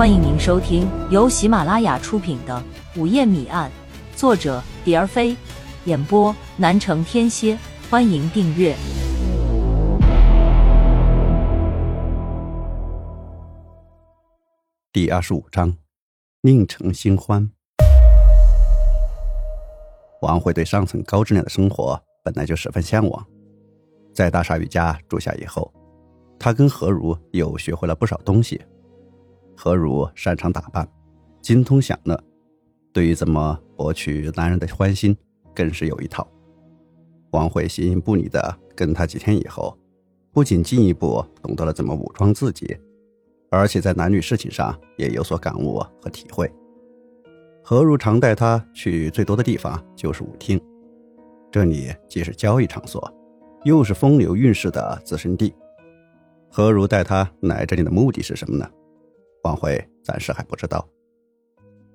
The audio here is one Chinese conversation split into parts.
欢迎您收听由喜马拉雅出品的《午夜谜案》，作者蝶儿飞，演播南城天蝎。欢迎订阅第二十五章：宁城新欢。王慧对上层高质量的生活本来就十分向往，在大鲨鱼家住下以后，他跟何如又学会了不少东西。何如擅长打扮，精通享乐，对于怎么博取男人的欢心，更是有一套。王慧形影不离的跟他几天以后，不仅进一步懂得了怎么武装自己，而且在男女事情上也有所感悟和体会。何如常带他去最多的地方就是舞厅，这里既是交易场所，又是风流韵事的滋生地。何如带他来这里的目的是什么呢？王慧暂时还不知道。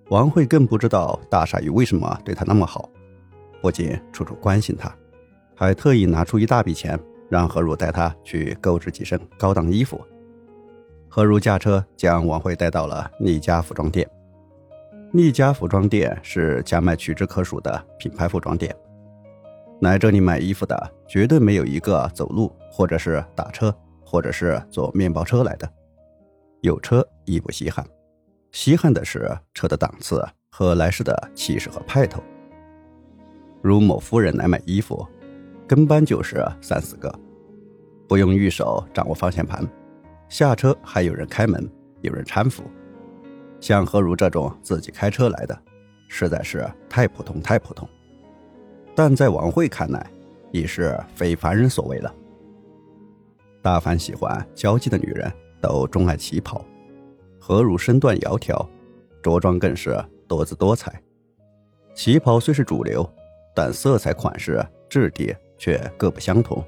王慧更不知道大鲨鱼为什么对他那么好，不仅处处关心他。还特意拿出一大笔钱，让何如带他去购置几身高档衣服。何如驾车将王慧带到了丽家服装店。丽家服装店是家迈屈指可数的品牌服装店。来这里买衣服的绝对没有一个走路，或者是打车，或者是坐面包车来的。有车亦不稀罕，稀罕的是车的档次和来时的气势和派头。如某夫人来买衣服。跟班就是三四个，不用玉手掌握方向盘，下车还有人开门，有人搀扶。像何如这种自己开车来的，实在是太普通太普通。但在王慧看来，已是非凡人所为了。大凡喜欢交际的女人都钟爱旗袍，何如身段窈窕，着装更是多姿多彩。旗袍虽是主流，但色彩、款式、质地。却各不相同。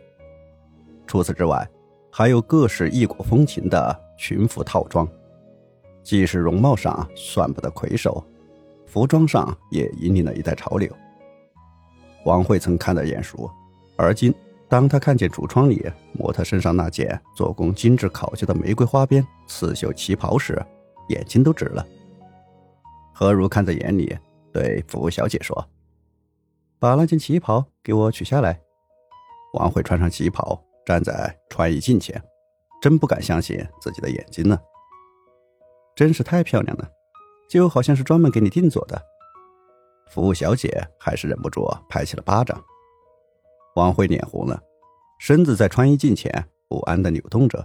除此之外，还有各式异国风情的裙服套装，即使容貌上算不得魁首，服装上也引领了一代潮流。王慧曾看得眼熟，而今当他看见橱窗里模特身上那件做工精致考究的玫瑰花边刺绣旗袍时，眼睛都直了。何如看在眼里，对服务小姐说：“把那件旗袍给我取下来。”王慧穿上旗袍，站在穿衣镜前，真不敢相信自己的眼睛呢。真是太漂亮了，就好像是专门给你定做的。服务小姐还是忍不住拍起了巴掌。王慧脸红了，身子在穿衣镜前不安地扭动着。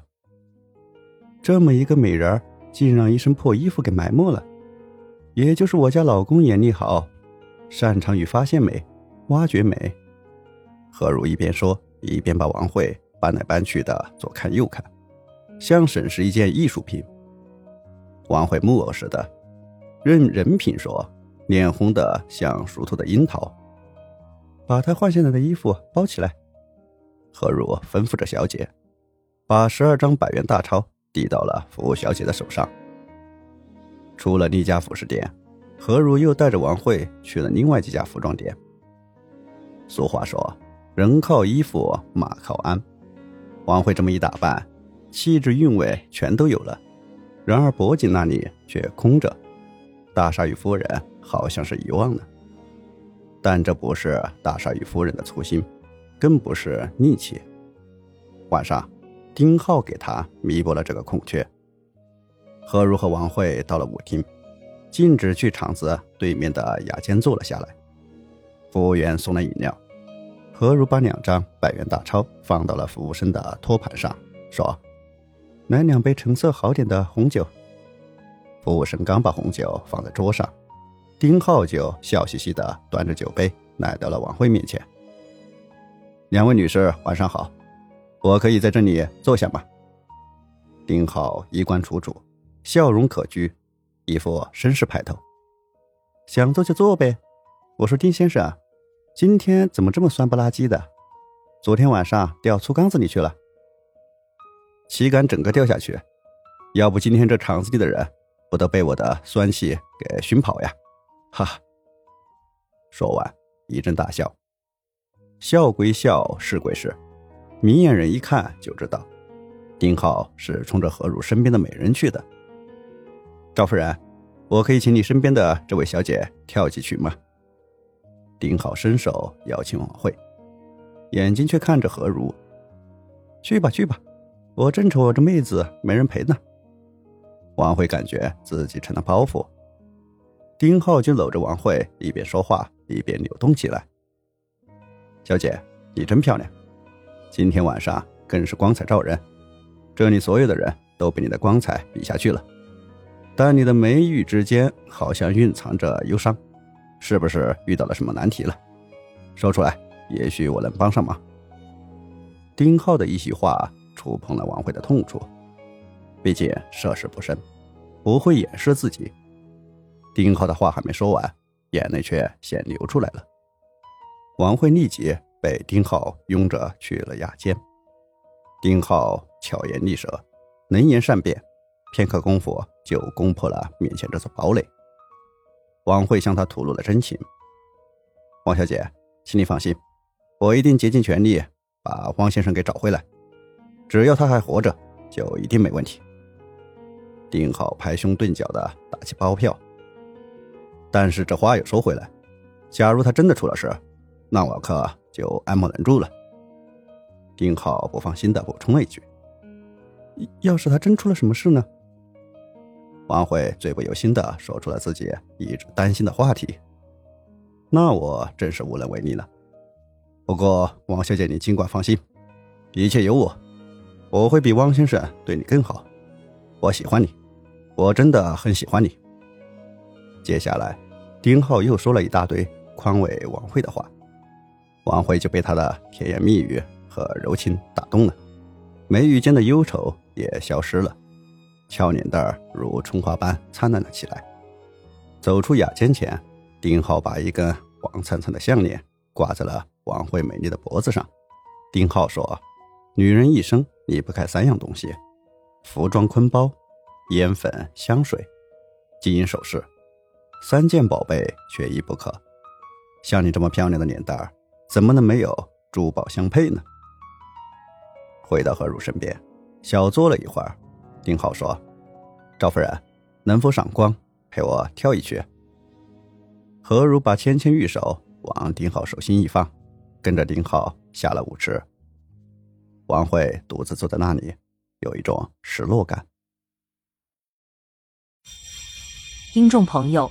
这么一个美人，竟让一身破衣服给埋没了。也就是我家老公眼力好，擅长于发现美、挖掘美。何如一边说，一边把王慧搬来搬去的左看右看，像审视一件艺术品。王慧木偶似的，任人品说，脸红的像熟透的樱桃。把他换下来的衣服包起来。何如吩咐着小姐，把十二张百元大钞递到了服务小姐的手上。出了丽家服饰店，何如又带着王慧去了另外几家服装店。俗话说。人靠衣服，马靠鞍。王慧这么一打扮，气质韵味全都有了。然而脖颈那里却空着，大鲨鱼夫人好像是遗忘了。但这不是大少爷夫人的粗心，更不是戾气。晚上，丁浩给他弥补了这个空缺。何如和王慧到了舞厅，径直去场子对面的雅间坐了下来。服务员送来饮料。何如把两张百元大钞放到了服务生的托盘上，说：“来两杯成色好点的红酒。”服务生刚把红酒放在桌上，丁浩就笑嘻嘻的端着酒杯来到了王慧面前。“两位女士，晚上好，我可以在这里坐下吗？”丁浩衣冠楚楚，笑容可掬，一副绅士派头。“想坐就坐呗，我说丁先生。”今天怎么这么酸不拉几的？昨天晚上掉醋缸子里去了，岂敢整个掉下去，要不今天这厂子里的人不都被我的酸气给熏跑呀？哈！说完一阵大笑，笑归笑，是归是，明眼人一看就知道，丁浩是冲着何如身边的美人去的。赵夫人，我可以请你身边的这位小姐跳几曲吗？丁浩伸手邀请王慧，眼睛却看着何如。去吧去吧，我正愁这妹子没人陪呢。王慧感觉自己成了包袱，丁浩就搂着王慧，一边说话一边扭动起来。小姐，你真漂亮，今天晚上更是光彩照人，这里所有的人都被你的光彩比下去了。但你的眉宇之间好像蕴藏着忧伤，是不是遇到了什么难题了？说出来，也许我能帮上忙。丁浩的一席话触碰了王慧的痛处，毕竟涉世不深，不会掩饰自己。丁浩的话还没说完，眼泪却先流出来了。王慧立即被丁浩拥着去了雅间。丁浩巧言利舌，能言善辩。片刻功夫就攻破了面前这座堡垒。王慧向他吐露了真情。王小姐，请你放心，我一定竭尽全力把汪先生给找回来。只要他还活着，就一定没问题。丁浩拍胸顿脚的打起包票。但是这话又说回来，假如他真的出了事，那我可就爱莫能助了。丁浩不放心的补充了一句：“要是他真出了什么事呢？”王慧最不由心的说出了自己一直担心的话题，那我真是无能为力了。不过王小姐，你尽管放心，一切有我，我会比汪先生对你更好。我喜欢你，我真的很喜欢你。接下来，丁浩又说了一大堆宽慰王慧的话，王慧就被他的甜言蜜语和柔情打动了，眉宇间的忧愁也消失了。俏脸蛋儿如春花般灿烂了起来。走出雅间前，丁浩把一根黄灿灿的项链挂在了王慧美丽的脖子上。丁浩说：“女人一生离不开三样东西：服装、坤包、烟粉、香水、金银首饰，三件宝贝缺一不可。像你这么漂亮的脸蛋儿，怎么能没有珠宝相配呢？”回到何如身边，小坐了一会儿。丁浩说：“赵夫人，能否赏光，陪我跳一曲？”何如把纤纤玉手往丁浩手心一放，跟着丁浩下了舞池。王慧独自坐在那里，有一种失落感。听众朋友，